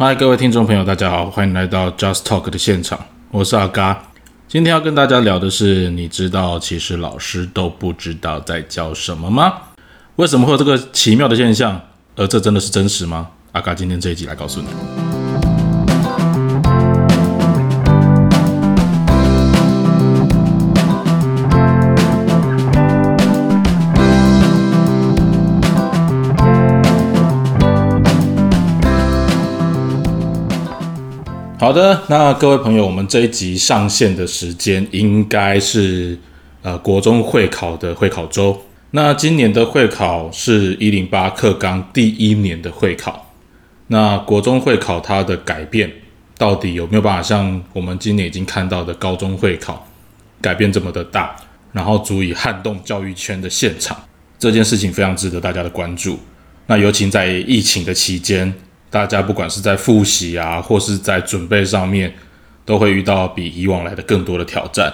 嗨，各位听众朋友，大家好，欢迎来到 Just Talk 的现场，我是阿嘎。今天要跟大家聊的是，你知道其实老师都不知道在教什么吗？为什么会有这个奇妙的现象？而这真的是真实吗？阿嘎今天这一集来告诉你。好的，那各位朋友，我们这一集上线的时间应该是呃国中会考的会考周。那今年的会考是一零八课纲第一年的会考。那国中会考它的改变到底有没有办法像我们今年已经看到的高中会考改变这么的大，然后足以撼动教育圈的现场？这件事情非常值得大家的关注。那尤其在疫情的期间。大家不管是在复习啊，或是在准备上面，都会遇到比以往来的更多的挑战。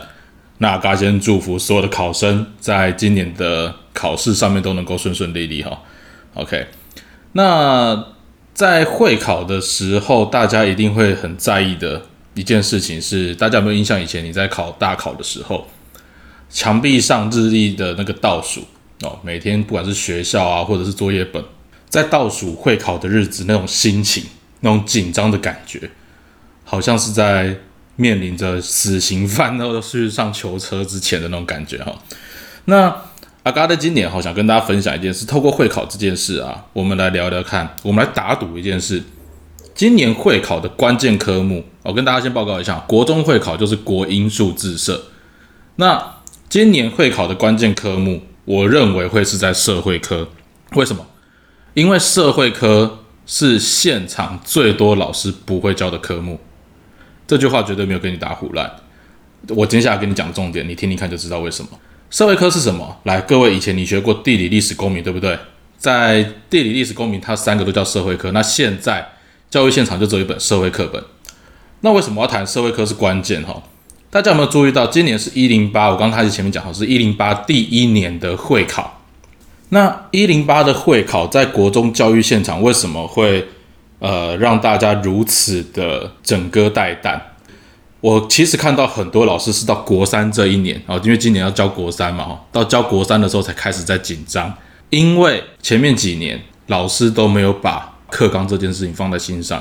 那嘎先祝福所有的考生，在今年的考试上面都能够顺顺利利哈。OK，那在会考的时候，大家一定会很在意的一件事情是，大家有没有印象？以前你在考大考的时候，墙壁上日历的那个倒数哦，每天不管是学校啊，或者是作业本。在倒数会考的日子，那种心情，那种紧张的感觉，好像是在面临着死刑犯都去上囚车之前的那种感觉哈。那阿嘎的今年好想跟大家分享一件事，透过会考这件事啊，我们来聊聊看，我们来打赌一件事。今年会考的关键科目，我跟大家先报告一下，国中会考就是国英数自社。那今年会考的关键科目，我认为会是在社会科，为什么？因为社会科是现场最多老师不会教的科目，这句话绝对没有跟你打胡乱。我接下来跟你讲重点，你听听看就知道为什么。社会科是什么？来，各位以前你学过地理、历史、公民，对不对？在地理、历史、公民，它三个都叫社会科。那现在教育现场就只有一本社会课本。那为什么要谈社会科是关键？哈，大家有没有注意到，今年是一零八？我刚开始前面讲好是一零八第一年的会考。那一零八的会考在国中教育现场为什么会呃让大家如此的整歌带弹？我其实看到很多老师是到国三这一年啊，因为今年要教国三嘛，到教国三的时候才开始在紧张，因为前面几年老师都没有把课纲这件事情放在心上。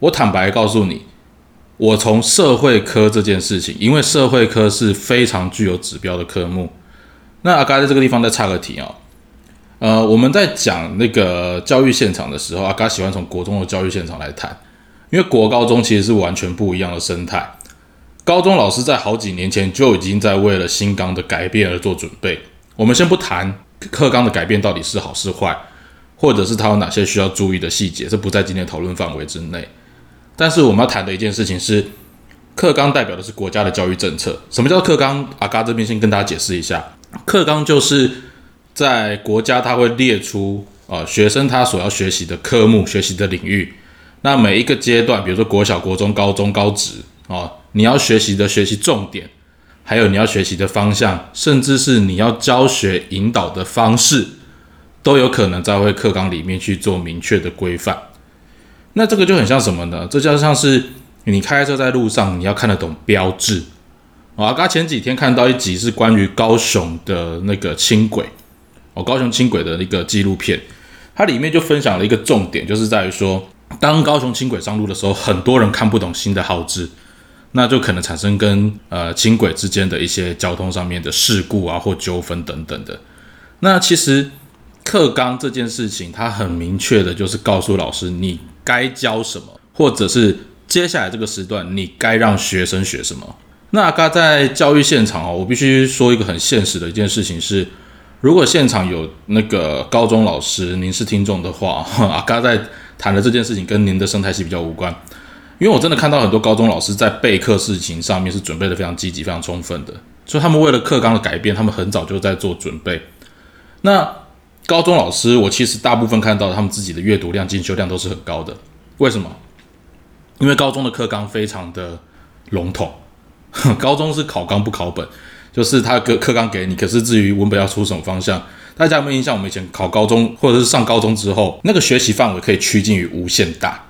我坦白告诉你，我从社会科这件事情，因为社会科是非常具有指标的科目。那阿嘎在这个地方再插个题啊。呃，我们在讲那个教育现场的时候，阿嘎喜欢从国中的教育现场来谈，因为国高中其实是完全不一样的生态。高中老师在好几年前就已经在为了新纲的改变而做准备。我们先不谈课纲的改变到底是好是坏，或者是它有哪些需要注意的细节，这不在今天讨论范围之内。但是我们要谈的一件事情是，课纲代表的是国家的教育政策。什么叫课纲？阿嘎这边先跟大家解释一下，课纲就是。在国家，他会列出啊学生他所要学习的科目、学习的领域。那每一个阶段，比如说国小、国中、高中、高职啊，你要学习的学习重点，还有你要学习的方向，甚至是你要教学引导的方式，都有可能在会课纲里面去做明确的规范。那这个就很像什么呢？这就像是你开车在路上，你要看得懂标志。我，刚前几天看到一集是关于高雄的那个轻轨。哦，高雄轻轨的一个纪录片，它里面就分享了一个重点，就是在于说，当高雄轻轨上路的时候，很多人看不懂新的号志，那就可能产生跟呃轻轨之间的一些交通上面的事故啊或纠纷等等的。那其实课纲这件事情，它很明确的就是告诉老师你该教什么，或者是接下来这个时段你该让学生学什么。那刚在教育现场哦，我必须说一个很现实的一件事情是。如果现场有那个高中老师，您是听众的话，阿嘎在谈的这件事情跟您的生态系比较无关，因为我真的看到很多高中老师在备课事情上面是准备的非常积极、非常充分的，所以他们为了课纲的改变，他们很早就在做准备。那高中老师，我其实大部分看到他们自己的阅读量、进修量都是很高的，为什么？因为高中的课纲非常的笼统，高中是考纲不考本。就是他课课纲给你，可是至于文本要出什么方向，大家有没有印象？我们以前考高中或者是上高中之后，那个学习范围可以趋近于无限大。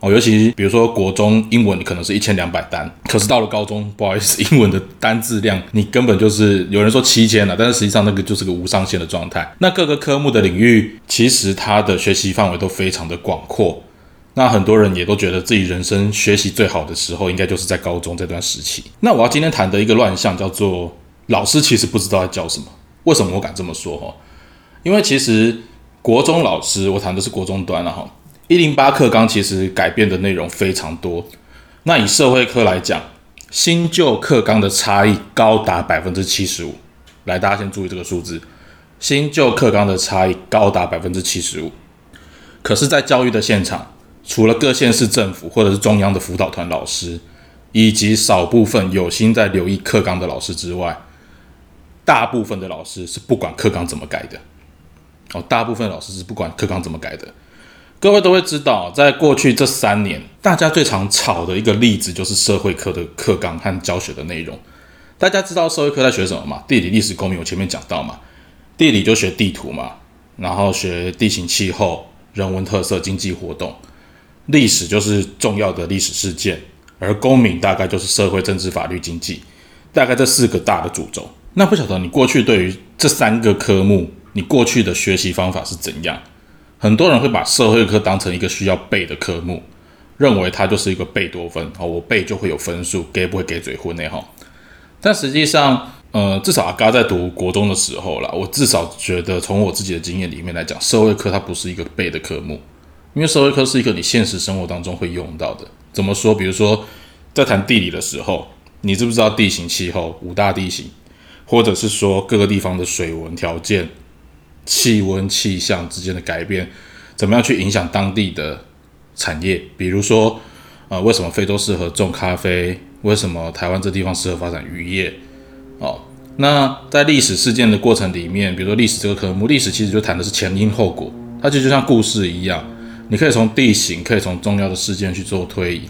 哦，尤其比如说国中英文可能是一千两百单，可是到了高中，不好意思，英文的单字量你根本就是有人说七千了，但是实际上那个就是个无上限的状态。那各个科目的领域，其实它的学习范围都非常的广阔。那很多人也都觉得自己人生学习最好的时候，应该就是在高中这段时期。那我要今天谈的一个乱象，叫做老师其实不知道在教什么。为什么我敢这么说？哈，因为其实国中老师，我谈的是国中端了哈。一零八课纲其实改变的内容非常多。那以社会科来讲，新旧课纲的差异高达百分之七十五。来，大家先注意这个数字：新旧课纲的差异高达百分之七十五。可是，在教育的现场，除了各县市政府或者是中央的辅导团老师，以及少部分有心在留意课纲的老师之外，大部分的老师是不管课纲怎么改的。哦，大部分老师是不管课纲怎么改的。各位都会知道，在过去这三年，大家最常吵的一个例子就是社会科的课纲和教学的内容。大家知道社会科在学什么吗？地理、历史、公民，我前面讲到嘛。地理就学地图嘛，然后学地形、气候、人文特色、经济活动。历史就是重要的历史事件，而公民大概就是社会、政治、法律、经济，大概这四个大的主轴。那不晓得你过去对于这三个科目，你过去的学习方法是怎样？很多人会把社会科当成一个需要背的科目，认为它就是一个背多分哦，我背就会有分数，给不会给嘴混那哈。但实际上，呃，至少阿嘎在读国中的时候啦，我至少觉得从我自己的经验里面来讲，社会科它不是一个背的科目，因为社会科是一个你现实生活当中会用到的。怎么说？比如说在谈地理的时候，你知不知道地形、气候、五大地形，或者是说各个地方的水文条件？气温、气象之间的改变，怎么样去影响当地的产业？比如说，呃，为什么非洲适合种咖啡？为什么台湾这地方适合发展渔业？哦，那在历史事件的过程里面，比如说历史这个科目，历史其实就谈的是前因后果，它其实就像故事一样，你可以从地形，可以从重要的事件去做推移，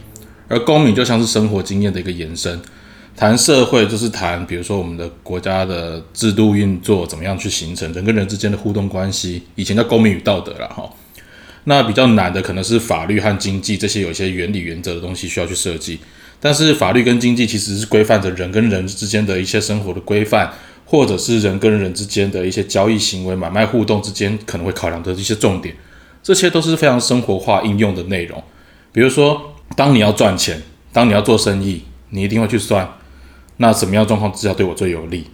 而公民就像是生活经验的一个延伸。谈社会就是谈，比如说我们的国家的制度运作怎么样去形成人跟人之间的互动关系，以前叫公民与道德了哈。那比较难的可能是法律和经济这些有一些原理原则的东西需要去设计。但是法律跟经济其实是规范着人跟人之间的一些生活的规范，或者是人跟人之间的一些交易行为、买卖互动之间可能会考量的一些重点，这些都是非常生活化应用的内容。比如说，当你要赚钱，当你要做生意，你一定会去算。那什么样状况之下对我最有利？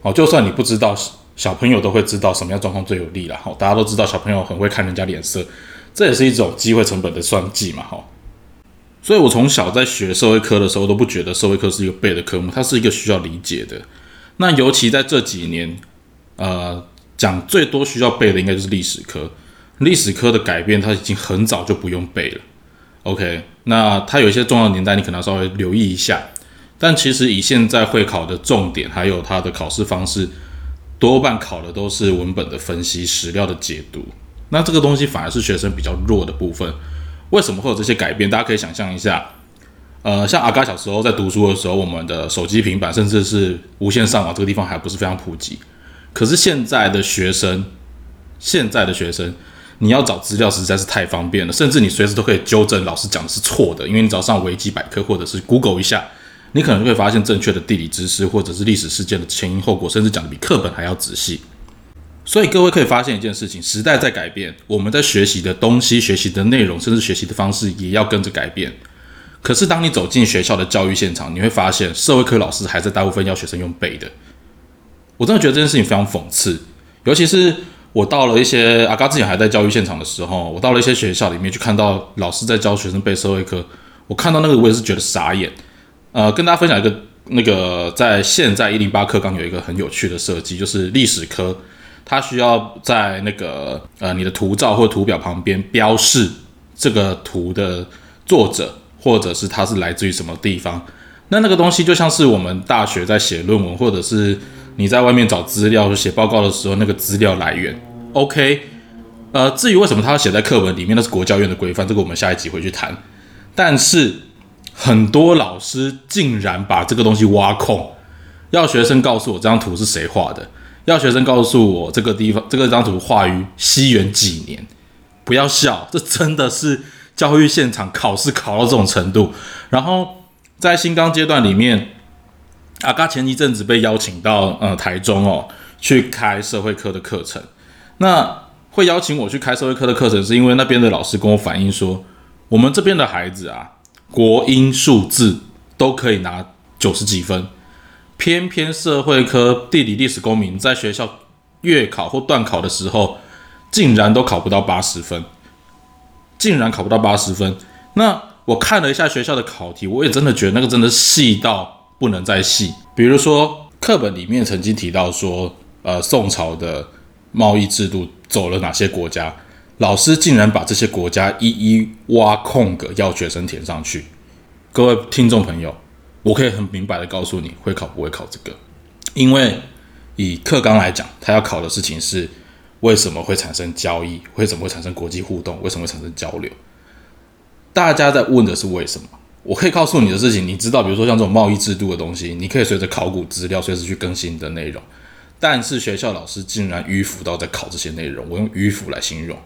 哦，就算你不知道，小朋友都会知道什么样状况最有利了。哦，大家都知道小朋友很会看人家脸色，这也是一种机会成本的算计嘛。哈，所以我从小在学社会科的时候都不觉得社会科是一个背的科目，它是一个需要理解的。那尤其在这几年，呃，讲最多需要背的应该就是历史科。历史科的改变，它已经很早就不用背了。OK，那它有一些重要年代，你可能要稍微留意一下。但其实以现在会考的重点，还有它的考试方式，多半考的都是文本的分析、史料的解读。那这个东西反而是学生比较弱的部分。为什么会有这些改变？大家可以想象一下，呃，像阿嘎小时候在读书的时候，我们的手机、平板，甚至是无线上网，这个地方还不是非常普及。可是现在的学生，现在的学生，你要找资料实在是太方便了，甚至你随时都可以纠正老师讲的是错的，因为你只要上维基百科或者是 Google 一下。你可能就会发现正确的地理知识，或者是历史事件的前因后果，甚至讲的比课本还要仔细。所以各位可以发现一件事情：时代在改变，我们在学习的东西、学习的内容，甚至学习的方式也要跟着改变。可是当你走进学校的教育现场，你会发现社会科老师还在大部分要学生用背的。我真的觉得这件事情非常讽刺。尤其是我到了一些阿嘎之前还在教育现场的时候，我到了一些学校里面去看到老师在教学生背社会科，我看到那个我也是觉得傻眼。呃，跟大家分享一个那个，在现在一零八课纲有一个很有趣的设计，就是历史科，它需要在那个呃你的图照或图表旁边标示这个图的作者，或者是它是来自于什么地方。那那个东西就像是我们大学在写论文，或者是你在外面找资料写报告的时候，那个资料来源。OK，呃，至于为什么他要写在课本里面，那是国教院的规范，这个我们下一集会去谈。但是。很多老师竟然把这个东西挖空，要学生告诉我这张图是谁画的，要学生告诉我这个地方这个张图画于西元几年。不要笑，这真的是教育现场考试考到这种程度。然后在新纲阶段里面，阿嘎前一阵子被邀请到呃台中哦去开社会科的课程。那会邀请我去开社会科的课程，是因为那边的老师跟我反映说，我们这边的孩子啊，国英数字都可以拿九十几分，偏偏社会科、地理、历史、公民在学校月考或段考的时候，竟然都考不到八十分，竟然考不到八十分。那我看了一下学校的考题，我也真的觉得那个真的细到不能再细。比如说课本里面曾经提到说，呃，宋朝的贸易制度。走了哪些国家？老师竟然把这些国家一一挖空格要学生填上去。各位听众朋友，我可以很明白的告诉你，会考不会考这个？因为以课纲来讲，他要考的事情是为什么会产生交易，为什么会产生国际互动，为什么会产生交流？大家在问的是为什么？我可以告诉你的事情，你知道，比如说像这种贸易制度的东西，你可以随着考古资料随时去更新的内容。但是学校老师竟然迂腐到在考这些内容，我用迂腐来形容。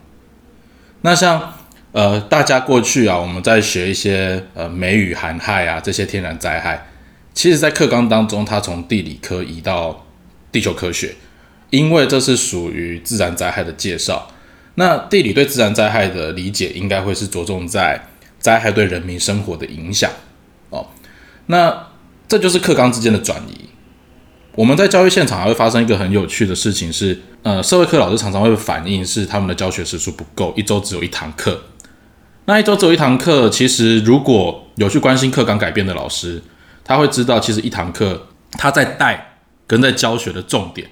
那像呃大家过去啊，我们在学一些呃梅雨寒害啊这些天然灾害，其实在课纲当中，它从地理科移到地球科学，因为这是属于自然灾害的介绍。那地理对自然灾害的理解，应该会是着重在灾害对人民生活的影响哦。那这就是课纲之间的转移。我们在教育现场还会发生一个很有趣的事情，是呃，社会课老师常常会反映是他们的教学时数不够，一周只有一堂课。那一周只有一堂课，其实如果有去关心课纲改变的老师，他会知道，其实一堂课他在带跟在教学的重点，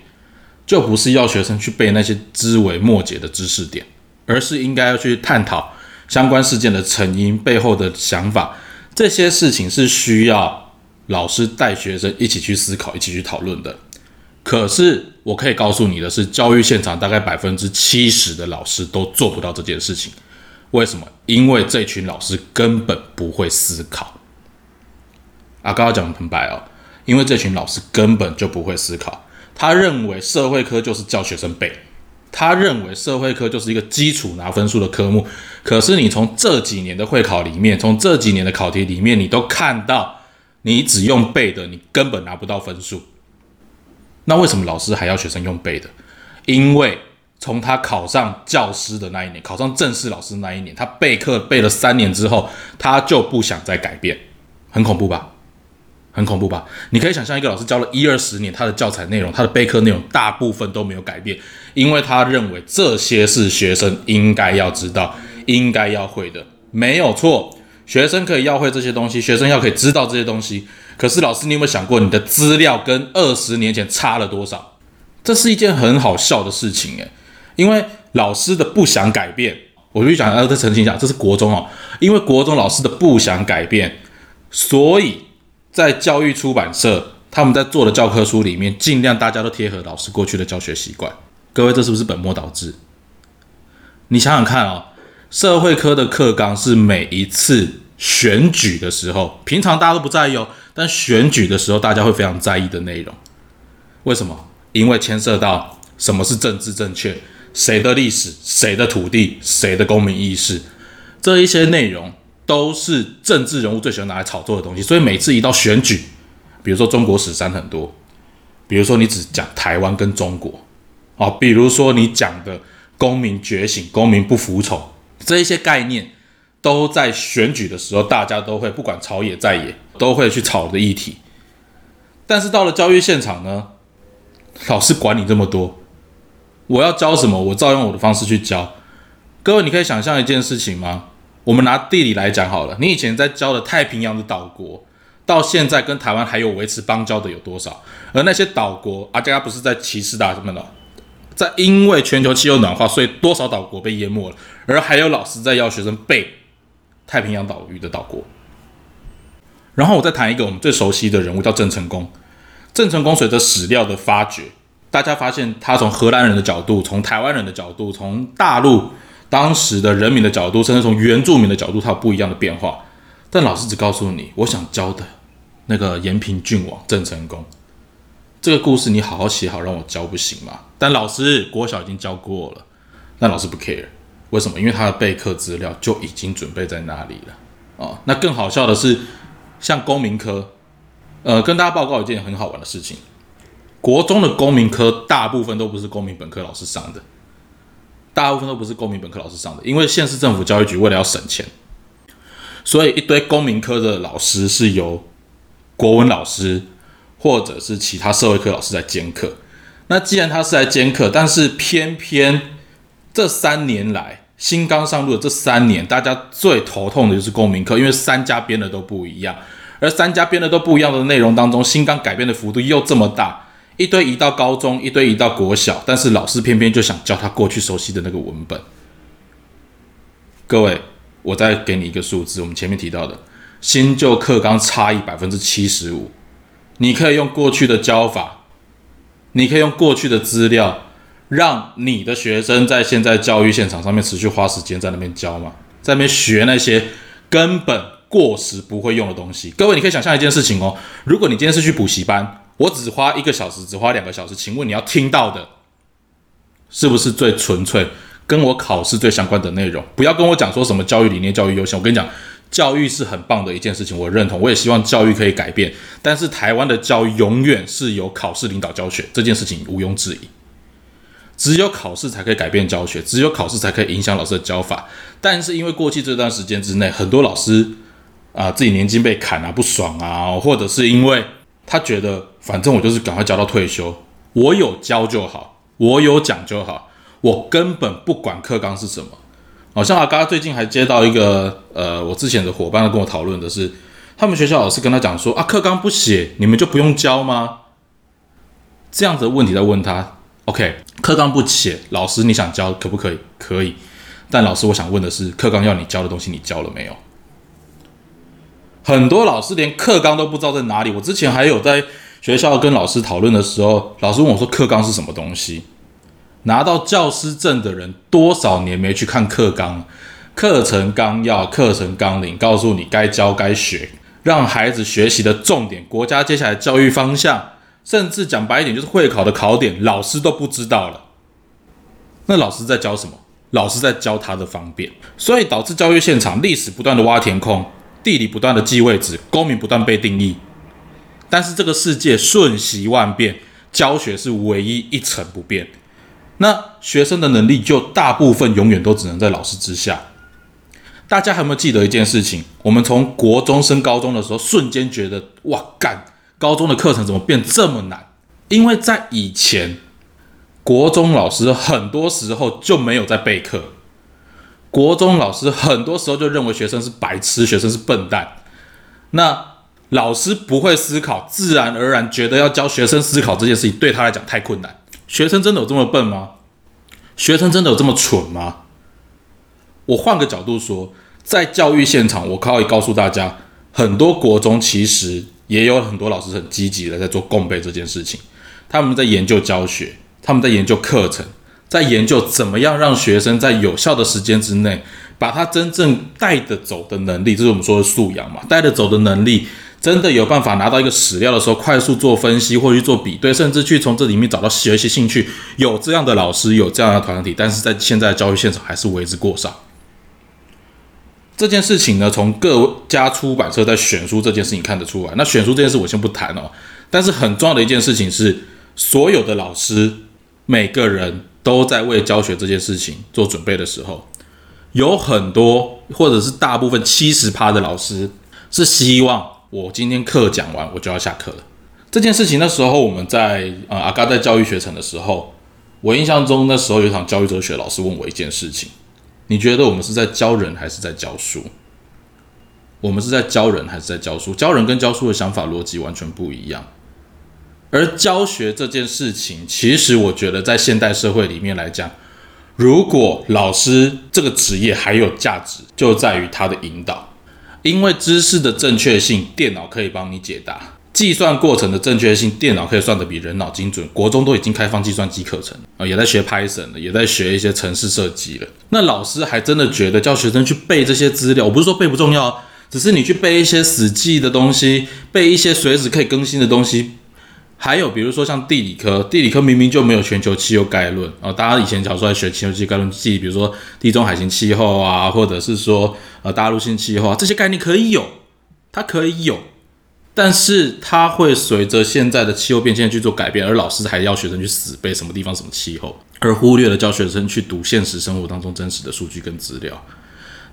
就不是要学生去背那些枝微末节的知识点，而是应该要去探讨相关事件的成因背后的想法，这些事情是需要。老师带学生一起去思考，一起去讨论的。可是我可以告诉你的是，教育现场大概百分之七十的老师都做不到这件事情。为什么？因为这群老师根本不会思考。啊，刚刚讲的很白哦，因为这群老师根本就不会思考。他认为社会科就是教学生背，他认为社会科就是一个基础拿分数的科目。可是你从这几年的会考里面，从这几年的考题里面，你都看到。你只用背的，你根本拿不到分数。那为什么老师还要学生用背的？因为从他考上教师的那一年，考上正式老师那一年，他备课备了三年之后，他就不想再改变，很恐怖吧？很恐怖吧？你可以想象一个老师教了一二十年，他的教材内容、他的备课内容大部分都没有改变，因为他认为这些是学生应该要知道、应该要会的，没有错。学生可以要会这些东西，学生要可以知道这些东西。可是老师，你有没有想过，你的资料跟二十年前差了多少？这是一件很好笑的事情诶，因为老师的不想改变，我就想要再澄清一下，这是国中哦，因为国中老师的不想改变，所以在教育出版社他们在做的教科书里面，尽量大家都贴合老师过去的教学习惯。各位，这是不是本末倒置？你想想看啊。社会科的课纲是每一次选举的时候，平常大家都不在意哦，但选举的时候大家会非常在意的内容。为什么？因为牵涉到什么是政治正确，谁的历史，谁的土地，谁的公民意识，这一些内容都是政治人物最喜欢拿来炒作的东西。所以每次一到选举，比如说中国史山很多，比如说你只讲台湾跟中国，啊，比如说你讲的公民觉醒，公民不服从。这一些概念都在选举的时候，大家都会不管朝野在野，都会去炒的议题。但是到了教育现场呢，老师管你这么多，我要教什么，我照用我的方式去教。各位，你可以想象一件事情吗？我们拿地理来讲好了，你以前在教的太平洋的岛国，到现在跟台湾还有维持邦交的有多少？而那些岛国，阿加不是在歧视大他们的？在因为全球气候暖化，所以多少岛国被淹没了，而还有老师在要学生背太平洋岛屿的岛国。然后我再谈一个我们最熟悉的人物，叫郑成功。郑成功随着史料的发掘，大家发现他从荷兰人的角度，从台湾人的角度，从大陆当时的人民的角度，甚至从原住民的角度，它有不一样的变化。但老师只告诉你，我想教的那个延平郡王郑成功。这个故事你好好写好，让我教不行吗？但老师国小已经教过了，但老师不 care。为什么？因为他的备课资料就已经准备在那里了哦。那更好笑的是，像公民科，呃，跟大家报告一件很好玩的事情：国中的公民科大部分都不是公民本科老师上的，大部分都不是公民本科老师上的，因为县市政府教育局为了要省钱，所以一堆公民科的老师是由国文老师或者是其他社会科老师在兼课。那既然他是来兼课，但是偏偏这三年来新刚上路的这三年，大家最头痛的就是公民课，因为三家编的都不一样，而三家编的都不一样的内容当中，新刚改变的幅度又这么大，一堆移到高中，一堆移到国小，但是老师偏偏就想教他过去熟悉的那个文本。各位，我再给你一个数字，我们前面提到的新旧课纲差异百分之七十五，你可以用过去的教法。你可以用过去的资料，让你的学生在现在教育现场上面持续花时间在那边教嘛，在那边学那些根本过时不会用的东西。各位，你可以想象一件事情哦，如果你今天是去补习班，我只花一个小时，只花两个小时，请问你要听到的，是不是最纯粹跟我考试最相关的内容？不要跟我讲说什么教育理念、教育优先，我跟你讲。教育是很棒的一件事情，我认同，我也希望教育可以改变。但是台湾的教育永远是由考试领导教学，这件事情毋庸置疑。只有考试才可以改变教学，只有考试才可以影响老师的教法。但是因为过去这段时间之内，很多老师啊自己年金被砍啊不爽啊，或者是因为他觉得反正我就是赶快交到退休，我有教就好，我有讲就好，我根本不管课纲是什么。好像阿嘎最近还接到一个，呃，我之前的伙伴跟我讨论的是，他们学校老师跟他讲说，啊，课纲不写，你们就不用教吗？这样子的问题在问他，OK，课纲不写，老师你想教可不可以？可以，但老师我想问的是，课纲要你教的东西你教了没有？很多老师连课纲都不知道在哪里。我之前还有在学校跟老师讨论的时候，老师问我说，课纲是什么东西？拿到教师证的人多少年没去看课纲、课程纲要、课程纲领，告诉你该教该学，让孩子学习的重点、国家接下来教育方向，甚至讲白一点就是会考的考点，老师都不知道了。那老师在教什么？老师在教他的方便，所以导致教育现场历史不断的挖填空，地理不断的记位置，公民不断被定义。但是这个世界瞬息万变，教学是唯一一成不变。那学生的能力就大部分永远都只能在老师之下。大家有没有记得一件事情？我们从国中升高中的时候，瞬间觉得哇干，高中的课程怎么变这么难？因为在以前，国中老师很多时候就没有在备课，国中老师很多时候就认为学生是白痴，学生是笨蛋。那老师不会思考，自然而然觉得要教学生思考这件事情对他来讲太困难。学生真的有这么笨吗？学生真的有这么蠢吗？我换个角度说，在教育现场，我可以告诉大家，很多国中其实也有很多老师很积极的在做共备这件事情。他们在研究教学，他们在研究课程，在研究怎么样让学生在有效的时间之内，把他真正带得走的能力，这是我们说的素养嘛，带得走的能力。真的有办法拿到一个史料的时候，快速做分析或去做比对，甚至去从这里面找到学习兴趣。有这样的老师，有这样的团体，但是在现在教育现场还是为之过少。这件事情呢，从各家出版社在选书这件事情看得出来。那选书这件事我先不谈哦，但是很重要的一件事情是，所有的老师每个人都在为教学这件事情做准备的时候，有很多或者是大部分七十趴的老师是希望。我今天课讲完，我就要下课了。这件事情那时候我们在呃阿嘎在教育学程的时候，我印象中那时候有一场教育哲学老师问我一件事情：你觉得我们是在教人还是在教书？我们是在教人还是在教书？教人跟教书的想法逻辑完全不一样。而教学这件事情，其实我觉得在现代社会里面来讲，如果老师这个职业还有价值，就在于他的引导。因为知识的正确性，电脑可以帮你解答；计算过程的正确性，电脑可以算得比人脑精准。国中都已经开放计算机课程啊，也在学 Python 了，也在学一些程式设计了。那老师还真的觉得叫学生去背这些资料，我不是说背不重要，只是你去背一些死记的东西，背一些随时可以更新的东西，还有比如说像地理科，地理科明明就没有全球气候概论啊，大家以前小时候学全球气候概论记，比如说地中海型气候啊，或者是说呃大陆性气候啊，这些概念可以有，它可以有，但是它会随着现在的气候变迁去做改变，而老师还要学生去死背什么地方什么气候，而忽略了教学生去读现实生活当中真实的数据跟资料。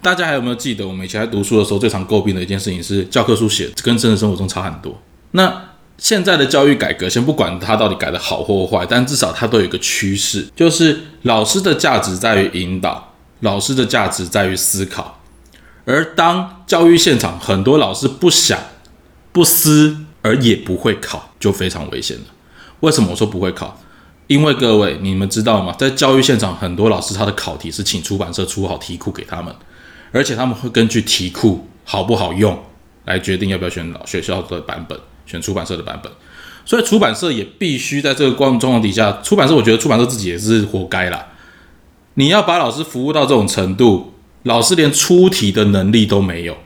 大家还有没有记得我们以前在读书的时候最常诟病的一件事情是教科书写跟真实生活中差很多？那现在的教育改革，先不管它到底改的好或坏，但至少它都有一个趋势，就是老师的价值在于引导，老师的价值在于思考。而当教育现场很多老师不想、不思，而也不会考，就非常危险了。为什么我说不会考？因为各位你们知道吗？在教育现场，很多老师他的考题是请出版社出好题库给他们，而且他们会根据题库好不好用来决定要不要选老学校的版本。选出版社的版本，所以出版社也必须在这个光状况底下。出版社我觉得出版社自己也是活该啦。你要把老师服务到这种程度，老师连出题的能力都没有，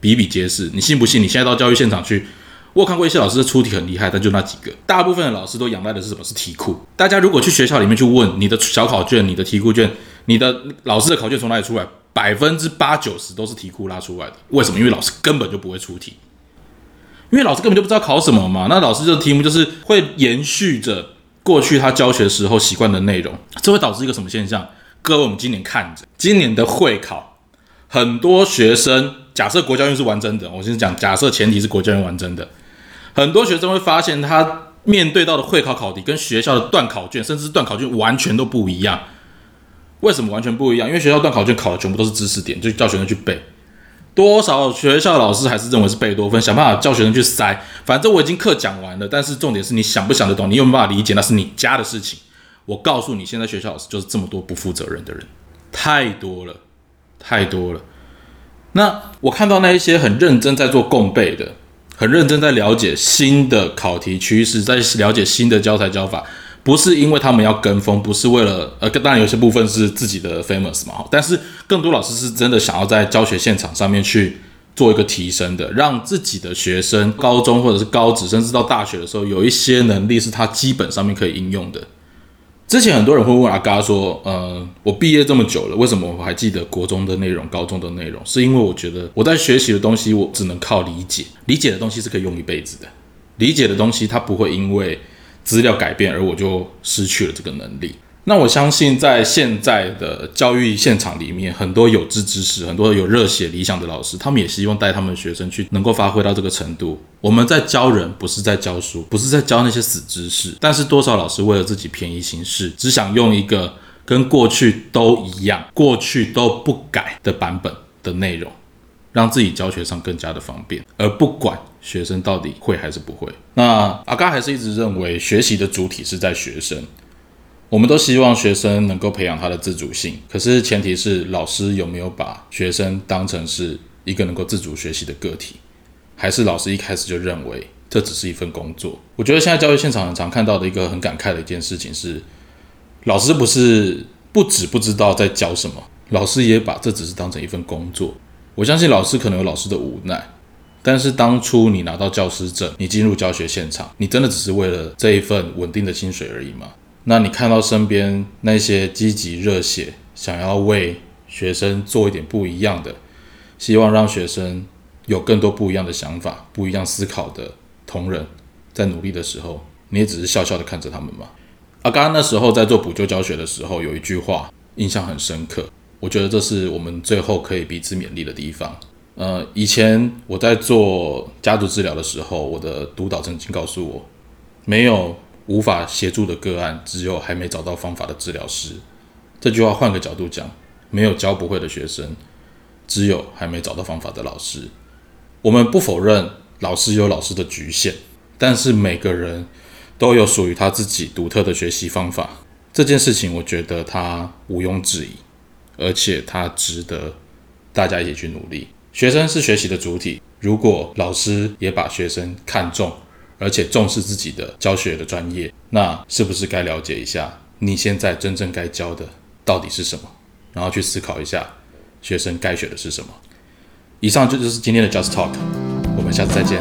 比比皆是。你信不信？你现在到教育现场去，我看过一些老师的出题很厉害，但就那几个。大部分的老师都仰赖的是什么？是题库。大家如果去学校里面去问你的小考卷、你的题库卷、你的老师的考卷从哪里出来，百分之八九十都是题库拉出来的。为什么？因为老师根本就不会出题。因为老师根本就不知道考什么嘛，那老师这个题目就是会延续着过去他教学时候习惯的内容，这会导致一个什么现象？各位，我们今年看着今年的会考，很多学生假设国教院是完整的，我先讲，假设前提是国教院完整的，很多学生会发现他面对到的会考考题跟学校的段考卷，甚至是段考卷完全都不一样。为什么完全不一样？因为学校段考卷考的全部都是知识点，就叫学生去背。多少学校老师还是认为是贝多芬，想办法叫学生去塞。反正我已经课讲完了，但是重点是你想不想得懂，你有没有办法理解，那是你家的事情。我告诉你，现在学校老师就是这么多不负责任的人，太多了，太多了。那我看到那一些很认真在做共备的，很认真在了解新的考题趋势，在了解新的教材教法。不是因为他们要跟风，不是为了呃，当然有些部分是自己的 famous 嘛，但是更多老师是真的想要在教学现场上面去做一个提升的，让自己的学生高中或者是高职，甚至到大学的时候，有一些能力是他基本上面可以应用的。之前很多人会问阿嘎说，呃，我毕业这么久了，为什么我还记得国中的内容、高中的内容？是因为我觉得我在学习的东西，我只能靠理解，理解的东西是可以用一辈子的，理解的东西它不会因为。资料改变，而我就失去了这个能力。那我相信，在现在的教育现场里面，很多有志之士，很多有热血理想的老师，他们也希望带他们的学生去能够发挥到这个程度。我们在教人，不是在教书，不是在教那些死知识。但是多少老师为了自己便宜行事，只想用一个跟过去都一样、过去都不改的版本的内容。让自己教学上更加的方便，而不管学生到底会还是不会。那阿嘎还是一直认为学习的主体是在学生。我们都希望学生能够培养他的自主性，可是前提是老师有没有把学生当成是一个能够自主学习的个体，还是老师一开始就认为这只是一份工作？我觉得现在教育现场很常看到的一个很感慨的一件事情是，老师不是不止不知道在教什么，老师也把这只是当成一份工作。我相信老师可能有老师的无奈，但是当初你拿到教师证，你进入教学现场，你真的只是为了这一份稳定的薪水而已吗？那你看到身边那些积极热血，想要为学生做一点不一样的，希望让学生有更多不一样的想法、不一样思考的同仁，在努力的时候，你也只是笑笑的看着他们吗？啊，刚刚那时候在做补救教学的时候，有一句话印象很深刻。我觉得这是我们最后可以彼此勉励的地方。呃，以前我在做家族治疗的时候，我的督导曾经告诉我，没有无法协助的个案，只有还没找到方法的治疗师。这句话换个角度讲，没有教不会的学生，只有还没找到方法的老师。我们不否认老师有老师的局限，但是每个人都有属于他自己独特的学习方法。这件事情，我觉得他毋庸置疑。而且它值得大家一起去努力。学生是学习的主体，如果老师也把学生看重，而且重视自己的教学的专业，那是不是该了解一下你现在真正该教的到底是什么？然后去思考一下学生该学的是什么？以上就就是今天的 Just Talk，我们下次再见，